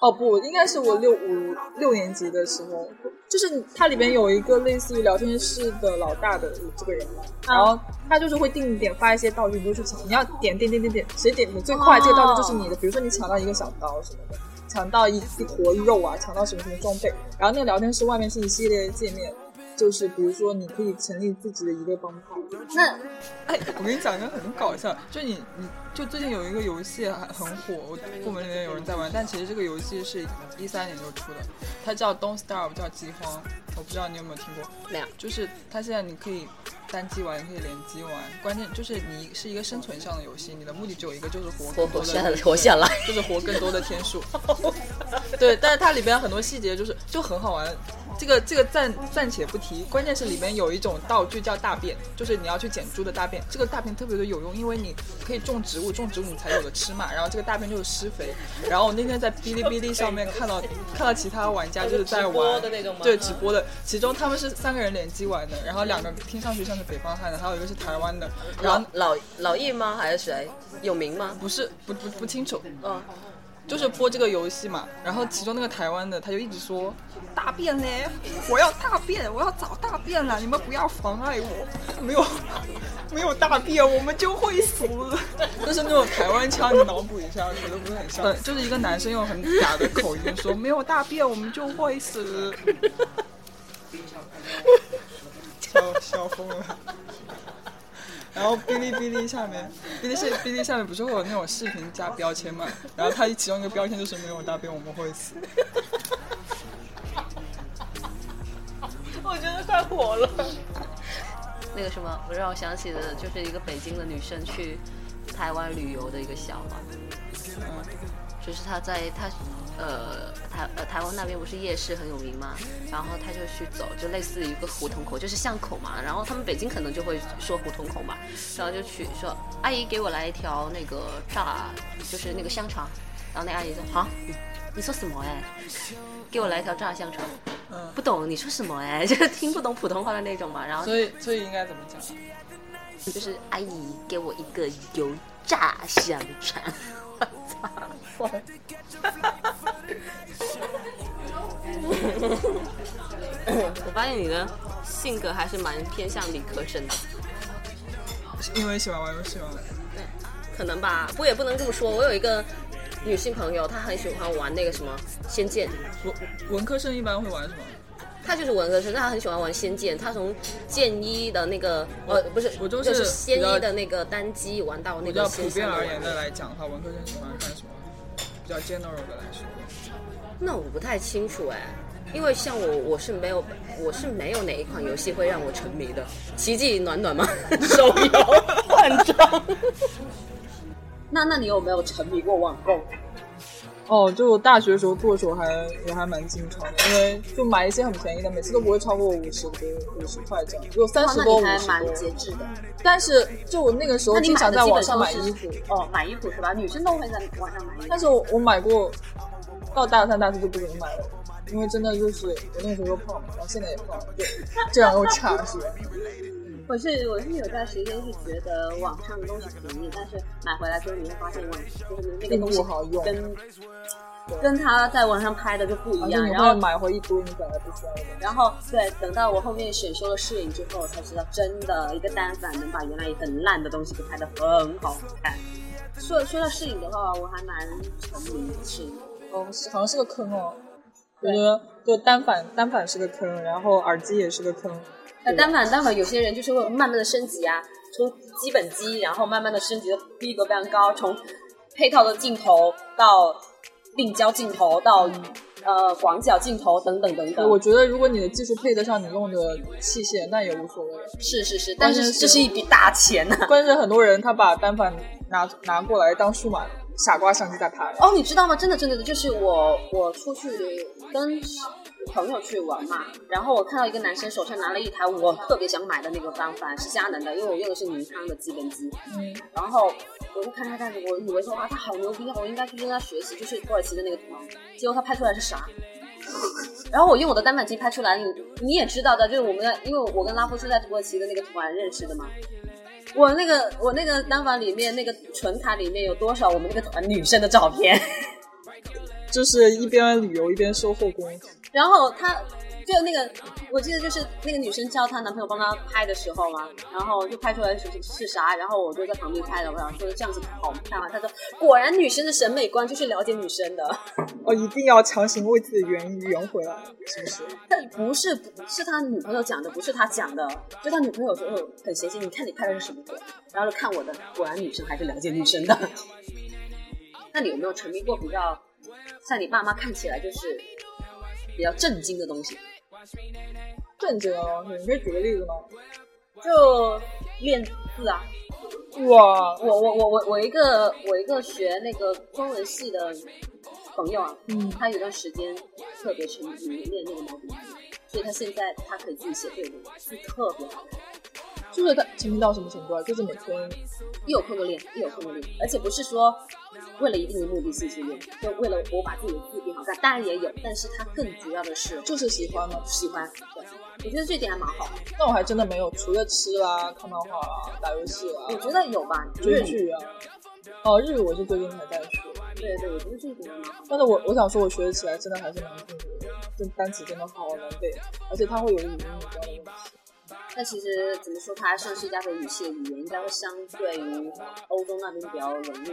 哦不，应该是我六五六年级的时候，就是它里边有一个类似于聊天室的老大的这个人嘛，然后他就是会定点发一些道具，你就去抢，你要点点点点点，谁点的最快，这个道具就是你的。比如说你抢到一个小刀什么的，抢到一一坨肉啊，抢到什么什么装备，然后那个聊天室外面是一系列的界面。就是比如说，你可以成立自己的一个帮派。那，哎，我跟你讲一个很搞笑，就你你就最近有一个游戏很很火，我部门里面有人在玩，但其实这个游戏是一三年就出的，它叫 Don't Starve，叫饥荒，我不知道你有没有听过？没有。就是它现在你可以单机玩，也可以联机玩，关键就是你是一个生存上的游戏，你的目的只有一个，就是活活活下来，活下来，就是活更多的天数。对，但是它里边很多细节就是就很好玩。这个这个暂暂且不提，关键是里面有一种道具叫大便，就是你要去捡猪的大便。这个大便特别的有用，因为你可以种植物，种植物你才有的吃嘛。然后这个大便就是施肥。然后我那天在哔哩哔哩上面看到 看到其他玩家就是在玩，对直播的，其中他们是三个人联机玩的，然后两个听上去像是北方汉的，还有一个是台湾的。然后老老易吗？还是谁？有名吗？不是，不不不清楚。嗯。就是播这个游戏嘛，然后其中那个台湾的他就一直说大便嘞，我要大便，我要找大便了，你们不要妨碍我，没有没有大便我们就会死，就是那种台湾腔，你脑补一下，觉得不是很像？对，就是一个男生用很嗲的口音说没有大便我们就会死，笑笑疯了。然后哔哩哔哩下面，哔哩是哔哩下面不是会有那种视频加标签嘛？然后它其中一个标签就是没有大便我们会死。我觉得快火了。那个什么，我让我想起的就是一个北京的女生去台湾旅游的一个笑话，就是他在他。呃，台呃台湾那边不是夜市很有名嘛，然后他就去走，就类似于一个胡同口，就是巷口嘛。然后他们北京可能就会说胡同口嘛，然后就去说阿姨给我来一条那个炸，就是那个香肠。然后那阿姨说好，你说什么哎？给我来一条炸香肠。嗯，不懂你说什么哎，就是听不懂普通话的那种嘛。然后所以所以应该怎么讲？就是阿姨给我一个油炸香肠。我操！我发现你的性格还是蛮偏向理科生的，因为喜欢玩游戏吗？对，可能吧。不过也不能这么说。我有一个女性朋友，她很喜欢玩那个什么《仙剑》。文文科生一般会玩什么？她就是文科生，但他很喜欢玩《仙剑》。他从剑一的那个呃，不是，我就是仙一的那个单机玩到那个。比较普遍而言的来讲的话，文科生喜欢干什么？比较 general 的来说。那我不太清楚哎。因为像我，我是没有，我是没有哪一款游戏会让我沉迷的。奇迹暖暖吗？手游换装。那那你有没有沉迷过网购？哦，就我大学的时候剁手还也还蛮经常的，因为就买一些很便宜的，每次都不会超过五十多五十块这样，有三十多五十多。蛮节制的。但是就我那个时候经常在网上买衣服。哦，买衣服是吧？女生都会在网上买衣服。但是我我买过，到大三大四就不怎么买了。因为真的就是我那个时候又胖嘛，然后现在也胖，对，这样又差是吧？我是我是有段时间是觉得网上的东西便宜，但是买回来之后你会发现问题，就是那个东西跟跟他在网上拍的就不一样。然后买回一堆你本来不需要的。然后对，等到我后面选修了摄影之后，我才知道真的一个单反能把原来很烂的东西给拍的很好看。说说到摄影的话，我还蛮沉迷摄影。哦，好像是个坑哦。我觉得就单反，单反是个坑，然后耳机也是个坑。那单反，单反有些人就是会慢慢的升级啊，从基本机，然后慢慢的升级的逼格非常高，从配套的镜头到定焦镜头到呃广角镜头等等等等。我觉得如果你的技术配得上你用的器械，那也无所谓。是是是，但是这是一笔大钱呐。关键是很多人他把单反拿拿过来当数码傻瓜相机在拍。哦，你知道吗？真的真的就是我我出去。跟朋友去玩嘛，然后我看到一个男生手上拿了一台我特别想买的那个单反，是佳能的，因为我用的是尼康的基本机。嗯，然后我就看他干，我以为说哇他好牛逼，我应该去跟他学习，就是土耳其的那个图。结果他拍出来是啥？然后我用我的单反机拍出来，你你也知道的，就是我们因为我跟拉夫是在土耳其的那个图案认识的嘛。我那个我那个单反里面那个存卡里面有多少我们那个团女生的照片？就是一边旅游一边收后宫。然后他就那个，我记得就是那个女生叫她男朋友帮她拍的时候嘛，然后就拍出来是是啥，然后我就在旁边拍的，我想说这样子好看吗？他说果然女生的审美观就是了解女生的，哦，一定要强行为自己圆圆回来，是不是？但不是是他女朋友讲的，不是他讲的，就他女朋友说哦很嫌弃，你看你拍的是什么鬼？然后就看我的，果然女生还是了解女生的。那你有没有沉迷过比较像你爸妈看起来就是比较震惊的东西？正经的东西，你可以举个例子吗？就练字啊！哇，我我我我我一个我一个学那个中文系的朋友啊，嗯他有段时间特别沉迷练那个毛笔字，所以他现在他可以自己写对联，就特别好看。就是他沉迷到什么程度啊？就是每天一有空就练，一有空就练，而且不是说为了一定的目的性去练，就为了我把自己的字变好看，当然也有，但是它更主要的是就是喜欢嘛。喜欢。对，我觉得这点还蛮好的。那我还真的没有，除了吃啦、看漫画啦、打游戏啦、我觉得有吧，追剧啊。哦，日语我是最近才在学，对对，我觉得这一点蛮好。但是我我想说，我学起来真的还是蛮痛苦的，这单词真的好难背，而且它会有语音语调的问题。但其实怎么说，它还算是一家的语系的语言，应该会相对于欧洲那边比较容易。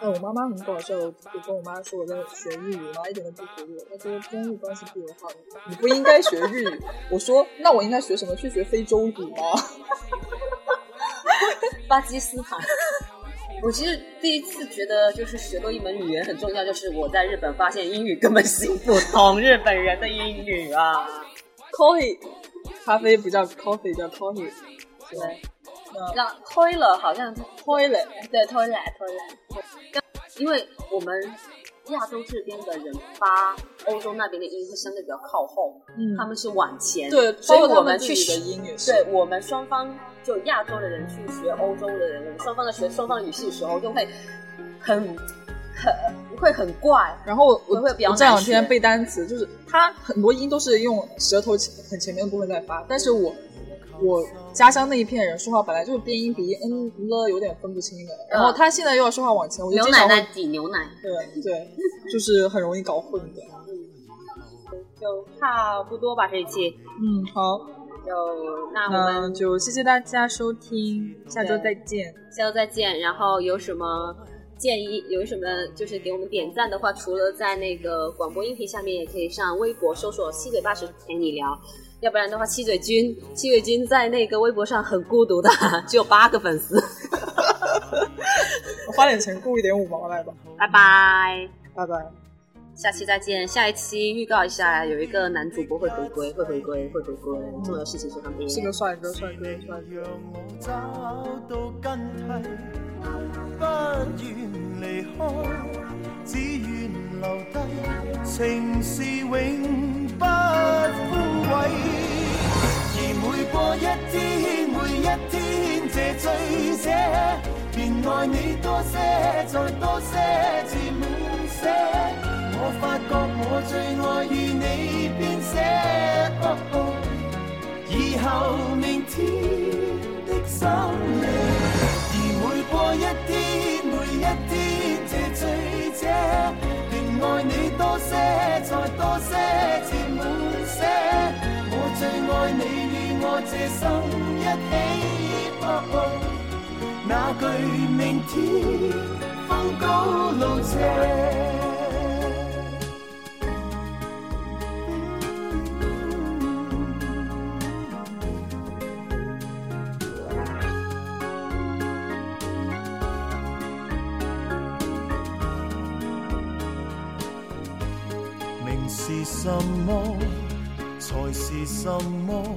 哎，我妈妈很搞笑，我跟我妈说我在学日语，我妈一点都不服我，她说中日关系不友好，你不应该学日语。我说那我应该学什么？去学非洲语吗？巴基斯坦。我其实第一次觉得，就是学多一门语言很重要，就是我在日本发现英语根本行不通日本人的英语啊。coffee，咖啡不叫 coffee，叫 coffee。对，那那 toilet 好像 toilet，对 toilet toilet，因为我们亚洲这边的人发欧洲那边的音会相对比较靠后，嗯他们是往前，对，所以他我们去学音也是。对我们双方就亚洲的人去学欧洲的人，我们双方在学双方语系的时候，就会很很会很怪。然后我我会比较我这两天背单词，就是它很多音都是用舌头前很前面的部分在发，但是我我家乡那一片人说话本来就是边音鼻嗯了有点分不清的，然后他现在又要说话往前，我就牛奶奶挤牛奶，对对，就是很容易搞混的。就差不多吧这一期。嗯，好，就那我那们就谢谢大家收听，下周再见。下周再见。然后有什么建议，有什么就是给我们点赞的话，除了在那个广播音频下面，也可以上微博搜索“七嘴八舌陪你聊”。要不然的话，七嘴君，七嘴君在那个微博上很孤独的，只有八个粉丝。我花点钱雇一点五毛来吧，拜拜，拜拜。下期再见。下一期预告一下，有一个男主播会回归，会回归，会回归。重要的事情是他们。是个帅哥，帅哥，帅哥。让我找到根蒂，不願離開，只愿留低，情是永不枯萎。而每過一天，每一天，這醉者，便愛你多些，再多些，至滿瀉。我發覺我最愛與你編寫。哦哦以後明天的心理，而每過一天，每一天，這醉者，便愛你多些，再多些，至滿瀉。我最愛你我這生一起，那句明天风高路斜。名是什么，才是什么，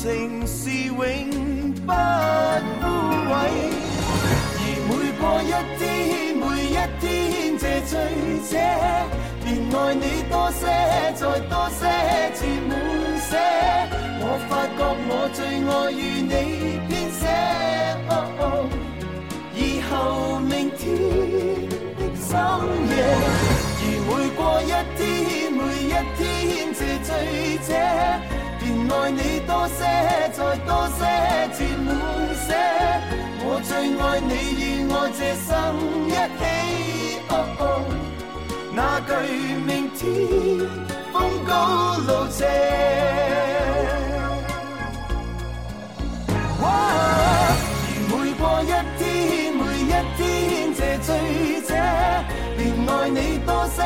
情是永不枯萎。而每过一天，每一天，这醉者，便爱你多些，再多些，至满些。我发觉我最爱与你爱你多些，再多些，至滿瀉。我最爱你与我这生一起。哦哦那句明天风高路斜。哇而每过一天，每一天这醉者，便爱你多些，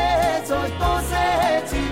再多些，至。